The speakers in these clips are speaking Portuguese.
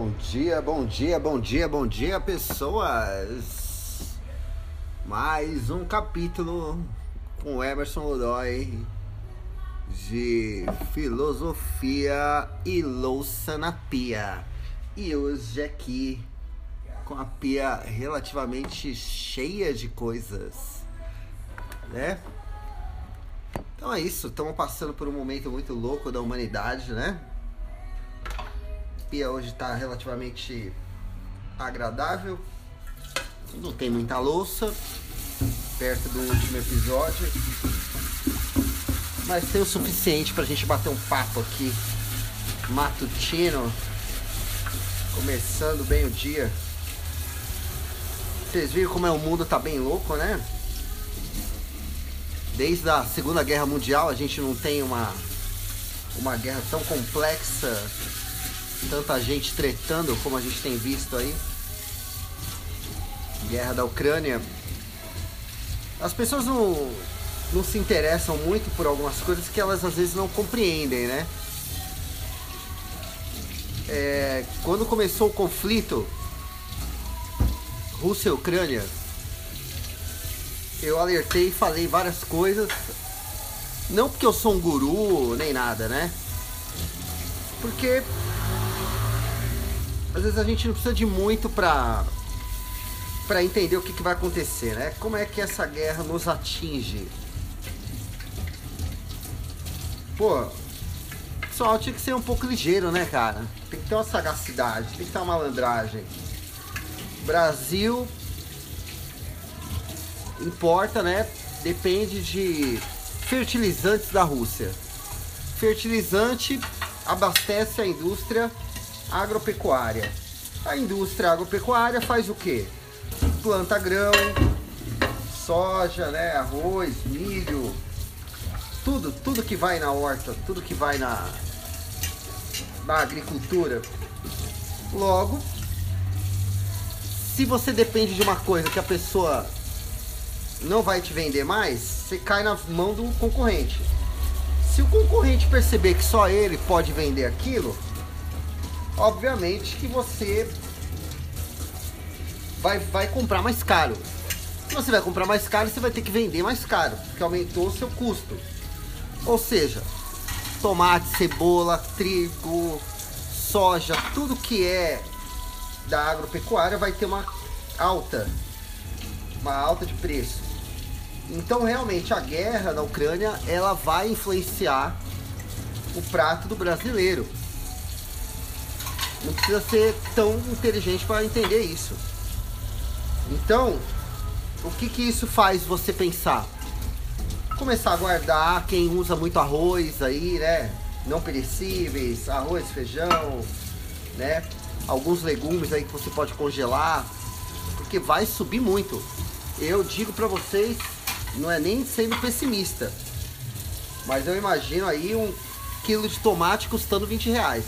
Bom dia, bom dia, bom dia, bom dia, pessoas! Mais um capítulo com Emerson Godoy de filosofia e louça na pia. E hoje aqui com a pia relativamente cheia de coisas, né? Então é isso, estamos passando por um momento muito louco da humanidade, né? Pia hoje está relativamente agradável. Não tem muita louça, perto do último episódio. Mas tem o suficiente para a gente bater um papo aqui matutino. Começando bem o dia. Vocês viram como é o mundo tá bem louco, né? Desde a Segunda Guerra Mundial a gente não tem uma, uma guerra tão complexa tanta gente tretando como a gente tem visto aí. Guerra da Ucrânia. As pessoas não, não se interessam muito por algumas coisas que elas às vezes não compreendem, né? É, quando começou o conflito Rússia e Ucrânia, eu alertei e falei várias coisas. Não porque eu sou um guru nem nada, né? Porque às vezes a gente não precisa de muito pra, pra entender o que, que vai acontecer, né? Como é que essa guerra nos atinge? Pô, pessoal tinha que ser um pouco ligeiro, né, cara? Tem que ter uma sagacidade, tem que ter uma malandragem. Brasil importa, né? Depende de fertilizantes da Rússia. Fertilizante abastece a indústria agropecuária. A indústria agropecuária faz o quê? Planta grão, soja, né, arroz, milho, tudo, tudo que vai na horta, tudo que vai na, na agricultura. Logo, se você depende de uma coisa que a pessoa não vai te vender mais, você cai na mão do concorrente. Se o concorrente perceber que só ele pode vender aquilo, obviamente que você vai, vai comprar mais caro. Se você vai comprar mais caro, você vai ter que vender mais caro, porque aumentou o seu custo. Ou seja, tomate, cebola, trigo, soja, tudo que é da agropecuária vai ter uma alta, uma alta de preço. Então realmente a guerra na Ucrânia ela vai influenciar o prato do brasileiro. Não precisa ser tão inteligente para entender isso. Então, o que, que isso faz você pensar? Começar a guardar quem usa muito arroz aí, né? Não perecíveis, arroz, feijão, né? Alguns legumes aí que você pode congelar, porque vai subir muito. Eu digo para vocês, não é nem sendo pessimista, mas eu imagino aí um quilo de tomate custando 20 reais.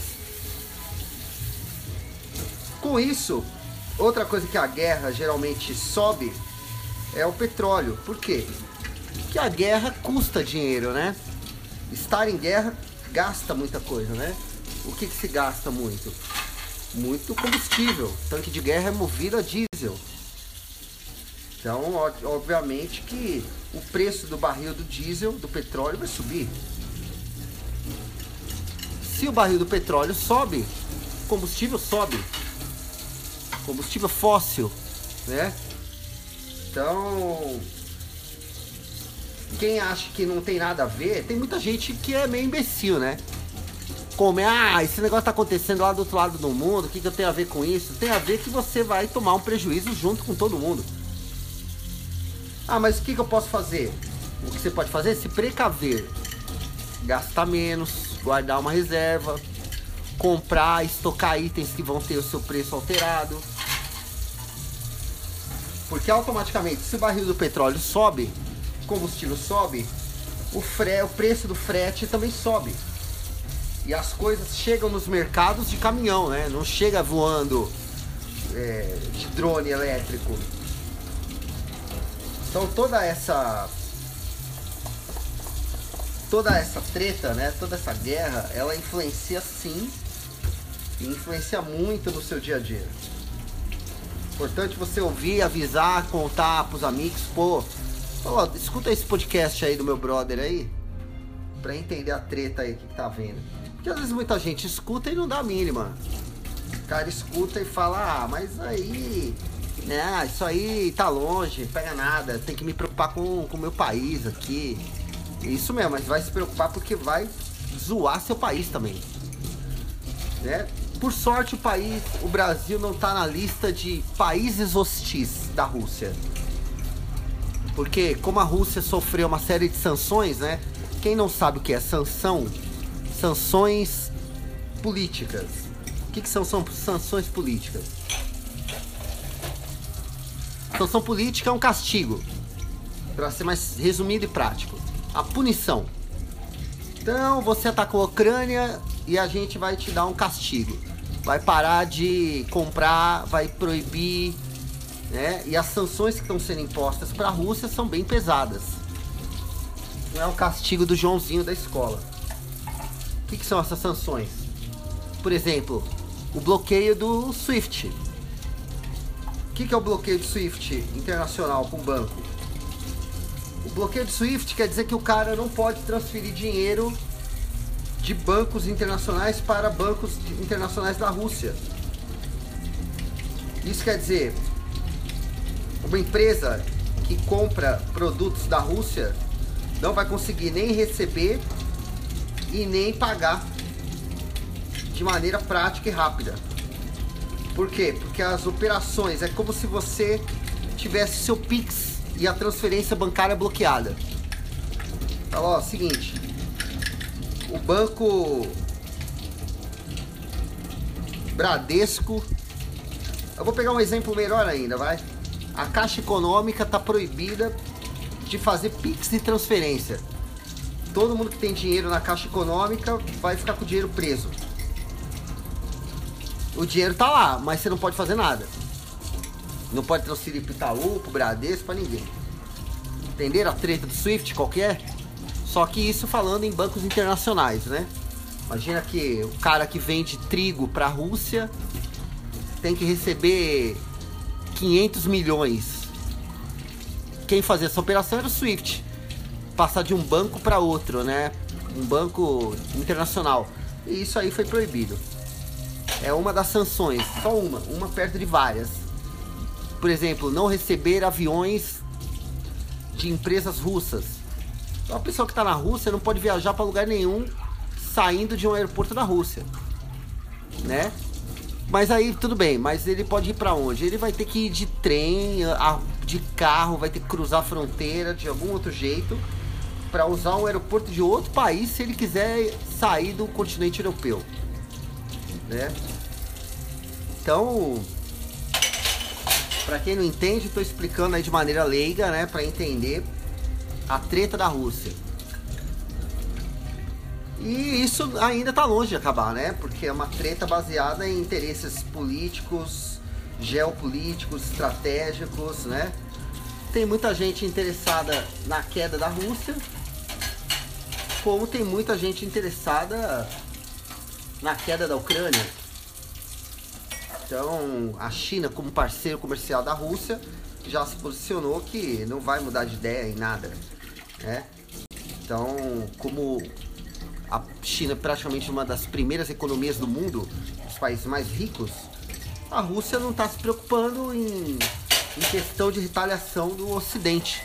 Com isso, outra coisa que a guerra geralmente sobe é o petróleo. Por quê? Porque a guerra custa dinheiro, né? Estar em guerra gasta muita coisa, né? O que, que se gasta muito? Muito combustível. Tanque de guerra é movido a diesel. Então, obviamente que o preço do barril do diesel, do petróleo, vai subir. Se o barril do petróleo sobe, o combustível sobe combustível fóssil, né? Então, quem acha que não tem nada a ver, tem muita gente que é meio imbecil, né? Como é, ah, esse negócio tá acontecendo lá do outro lado do mundo, o que, que eu tenho a ver com isso? Tem a ver que você vai tomar um prejuízo junto com todo mundo. Ah, mas o que, que eu posso fazer? O que você pode fazer é se precaver, gastar menos, guardar uma reserva, comprar, estocar itens que vão ter o seu preço alterado. Porque automaticamente, se o barril do petróleo sobe, combustível sobe, o, fre o preço do frete também sobe. E as coisas chegam nos mercados de caminhão, né? Não chega voando é, de drone elétrico. Então toda essa toda essa treta, né? Toda essa guerra, ela influencia sim e influencia muito no seu dia a dia. Importante você ouvir, avisar, contar pros amigos, pô, escuta esse podcast aí do meu brother aí, pra entender a treta aí que tá vendo. Porque às vezes muita gente escuta e não dá a mínima. O cara escuta e fala, ah, mas aí, né, isso aí tá longe, pega nada, tem que me preocupar com o meu país aqui. Isso mesmo, mas vai se preocupar porque vai zoar seu país também. Né? Por sorte, o país, o Brasil não está na lista de países hostis da Rússia. Porque como a Rússia sofreu uma série de sanções, né? Quem não sabe o que é sanção? Sanções políticas. O que, que são, são sanções políticas? Sanção política é um castigo. Para ser mais resumido e prático. A punição. Então você atacou a Ucrânia e a gente vai te dar um castigo. Vai parar de comprar, vai proibir, né? E as sanções que estão sendo impostas para a Rússia são bem pesadas. Não é o castigo do Joãozinho da escola. O que, que são essas sanções? Por exemplo, o bloqueio do SWIFT. O que, que é o bloqueio do SWIFT internacional para um banco? O bloqueio do SWIFT quer dizer que o cara não pode transferir dinheiro de bancos internacionais para bancos internacionais da Rússia. Isso quer dizer, uma empresa que compra produtos da Rússia não vai conseguir nem receber e nem pagar de maneira prática e rápida. Por quê? Porque as operações é como se você tivesse seu Pix e a transferência bancária bloqueada. Fala, ó, seguinte, o banco Bradesco, eu vou pegar um exemplo melhor ainda, vai. A Caixa Econômica está proibida de fazer Pix de transferência. Todo mundo que tem dinheiro na Caixa Econômica vai ficar com o dinheiro preso. O dinheiro tá lá, mas você não pode fazer nada. Não pode transferir pro Itaú, pro Bradesco, pra ninguém. Entenderam a treta do Swift qualquer? Só que isso falando em bancos internacionais, né? Imagina que o cara que vende trigo para a Rússia tem que receber 500 milhões. Quem fazia essa operação era o Swift. Passar de um banco para outro, né? Um banco internacional. E isso aí foi proibido. É uma das sanções, só uma, uma perto de várias por exemplo, não receber aviões de empresas russas. Então, a pessoa que está na Rússia não pode viajar para lugar nenhum saindo de um aeroporto da Rússia, né? Mas aí tudo bem, mas ele pode ir para onde? Ele vai ter que ir de trem, de carro, vai ter que cruzar a fronteira de algum outro jeito para usar um aeroporto de outro país se ele quiser sair do continente europeu, né? Então, para quem não entende, estou explicando aí de maneira leiga, né, para entender a treta da Rússia. E isso ainda está longe de acabar, né? Porque é uma treta baseada em interesses políticos, geopolíticos, estratégicos, né? Tem muita gente interessada na queda da Rússia, como tem muita gente interessada na queda da Ucrânia. Então, a China, como parceiro comercial da Rússia, já se posicionou que não vai mudar de ideia em nada. Né? Então, como a China é praticamente uma das primeiras economias do mundo, os países mais ricos, a Rússia não está se preocupando em, em questão de retaliação do Ocidente.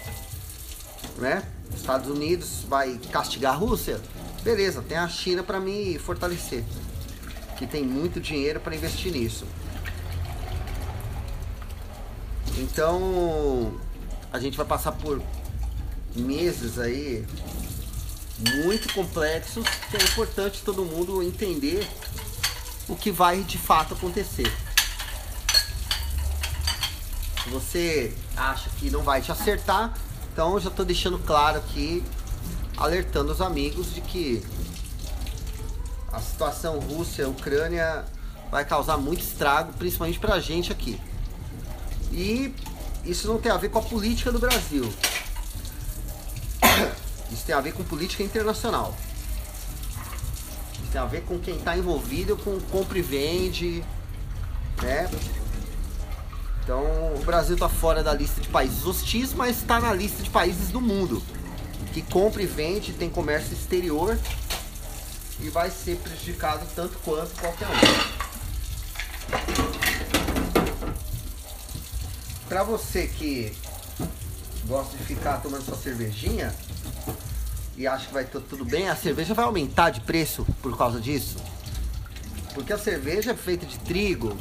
Né? Os Estados Unidos vai castigar a Rússia? Beleza, tem a China para me fortalecer, que tem muito dinheiro para investir nisso. Então a gente vai passar por meses aí muito complexos que é importante todo mundo entender o que vai de fato acontecer. Se você acha que não vai te acertar, então já estou deixando claro aqui, alertando os amigos de que a situação Rússia-Ucrânia vai causar muito estrago, principalmente para a gente aqui. E isso não tem a ver com a política do Brasil. Isso tem a ver com política internacional. Isso Tem a ver com quem está envolvido com compra e vende, né? Então o Brasil está fora da lista de países hostis, mas está na lista de países do mundo que compra e vende, tem comércio exterior e vai ser prejudicado tanto quanto qualquer um. Para você que gosta de ficar tomando sua cervejinha e acha que vai tudo bem, a cerveja vai aumentar de preço por causa disso. Porque a cerveja é feita de trigo,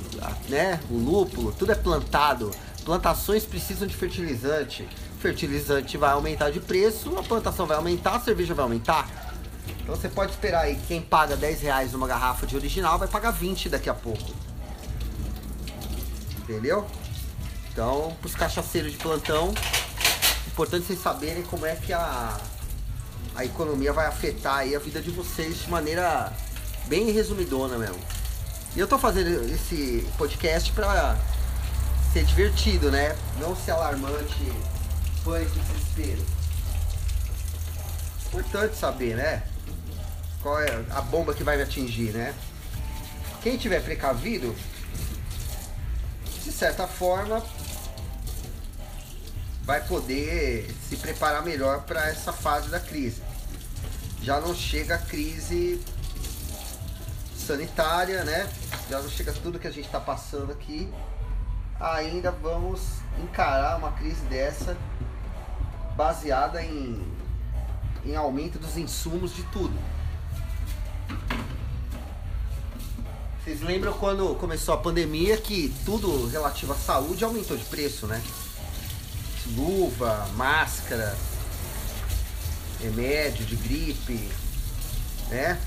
né? O lúpulo, tudo é plantado. Plantações precisam de fertilizante. Fertilizante vai aumentar de preço, a plantação vai aumentar, a cerveja vai aumentar. Então você pode esperar aí, quem paga 10 reais numa garrafa de original vai pagar 20 daqui a pouco. Entendeu? Então, para os cachaceiros de plantão, importante vocês saberem como é que a, a economia vai afetar aí a vida de vocês de maneira bem resumidona mesmo. E eu tô fazendo esse podcast para ser divertido, né? Não ser alarmante, pânico, desespero. Importante saber, né? Qual é a bomba que vai me atingir, né? Quem tiver precavido, de certa forma, vai poder preparar melhor para essa fase da crise. Já não chega a crise sanitária, né? Já não chega tudo que a gente está passando aqui. Ainda vamos encarar uma crise dessa baseada em, em aumento dos insumos de tudo. Vocês lembram quando começou a pandemia que tudo relativo à saúde aumentou de preço, né? Luva, máscara, remédio de gripe, né?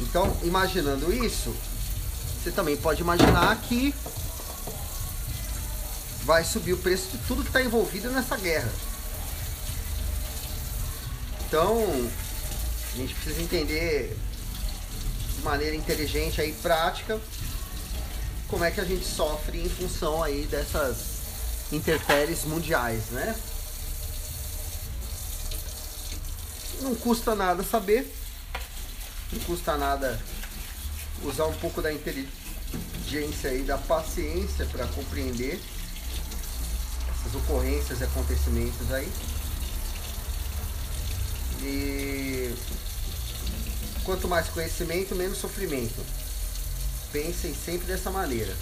Então, imaginando isso, você também pode imaginar que vai subir o preço de tudo que está envolvido nessa guerra. Então, a gente precisa entender de maneira inteligente e prática como é que a gente sofre em função aí dessas interpéries mundiais, né? Não custa nada saber, não custa nada usar um pouco da inteligência e da paciência para compreender essas ocorrências e acontecimentos aí. E quanto mais conhecimento, menos sofrimento. Pensem sempre dessa maneira.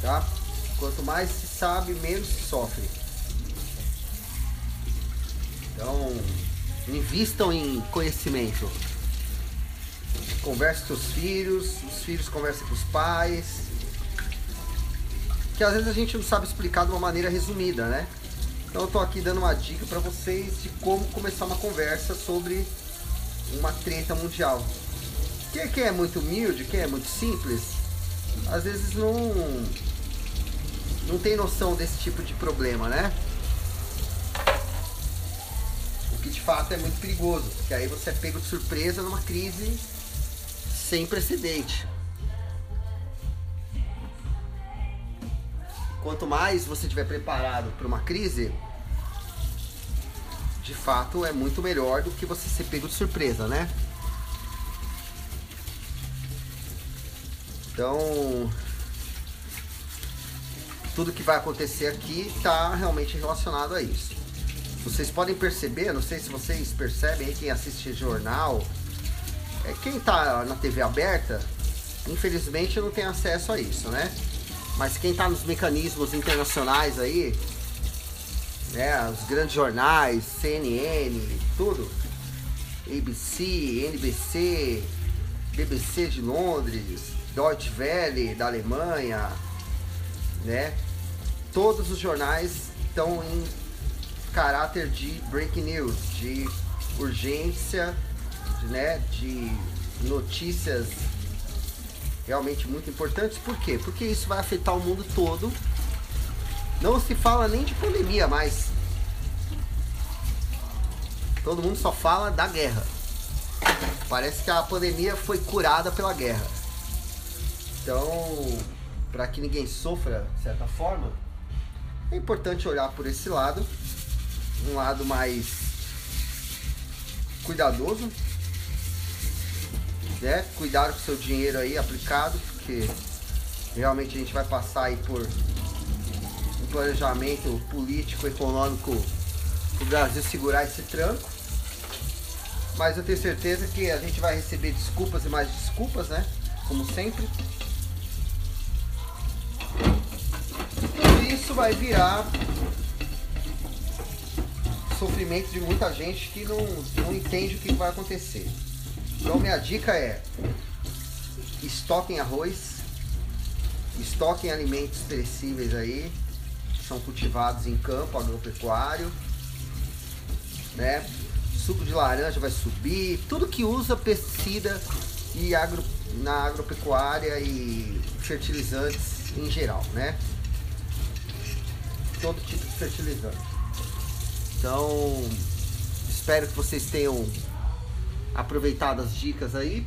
Tá? Quanto mais se sabe, menos se sofre. Então, invistam em conhecimento. Converse com os filhos, os filhos conversem com os pais. Que às vezes a gente não sabe explicar de uma maneira resumida, né? Então eu tô aqui dando uma dica para vocês de como começar uma conversa sobre uma treta mundial. Quem é muito humilde, quem é muito simples, às vezes não não tem noção desse tipo de problema, né? O que de fato é muito perigoso, porque aí você é pego de surpresa numa crise sem precedente. Quanto mais você estiver preparado para uma crise, de fato é muito melhor do que você ser pego de surpresa, né? Então, tudo que vai acontecer aqui está realmente relacionado a isso. Vocês podem perceber, não sei se vocês percebem quem assiste jornal, é, quem está na TV aberta, infelizmente não tem acesso a isso, né? Mas quem está nos mecanismos internacionais aí, né, os grandes jornais, CNN, tudo, ABC, NBC, BBC de Londres, Deutsche Welle da Alemanha, né? Todos os jornais estão em caráter de breaking news, de urgência, de, né, de notícias realmente muito importantes. Por quê? Porque isso vai afetar o mundo todo. Não se fala nem de pandemia mais. Todo mundo só fala da guerra. Parece que a pandemia foi curada pela guerra. Então, para que ninguém sofra de certa forma, é importante olhar por esse lado, um lado mais cuidadoso, né? Cuidado com o seu dinheiro aí aplicado, porque realmente a gente vai passar aí por um planejamento político, econômico o Brasil segurar esse tranco. Mas eu tenho certeza que a gente vai receber desculpas e mais desculpas, né? Como sempre. Isso vai virar sofrimento de muita gente que não, não entende o que vai acontecer. Então minha dica é estoquem arroz, estoquem alimentos perecíveis aí, que são cultivados em campo agropecuário, né? Suco de laranja vai subir, tudo que usa pesticida e agro, na agropecuária e fertilizantes em geral, né? Todo tipo de fertilizante. Então, espero que vocês tenham aproveitado as dicas aí.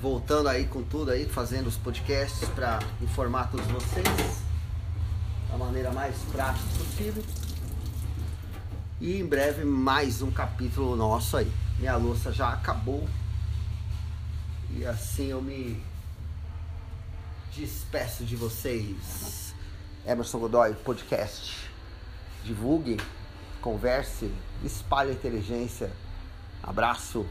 Voltando aí com tudo aí, fazendo os podcasts para informar todos vocês da maneira mais prática possível. E em breve mais um capítulo nosso aí. Minha louça já acabou. E assim eu me despeço de vocês. Emerson Godoy Podcast. Divulgue, converse, espalhe inteligência. Abraço.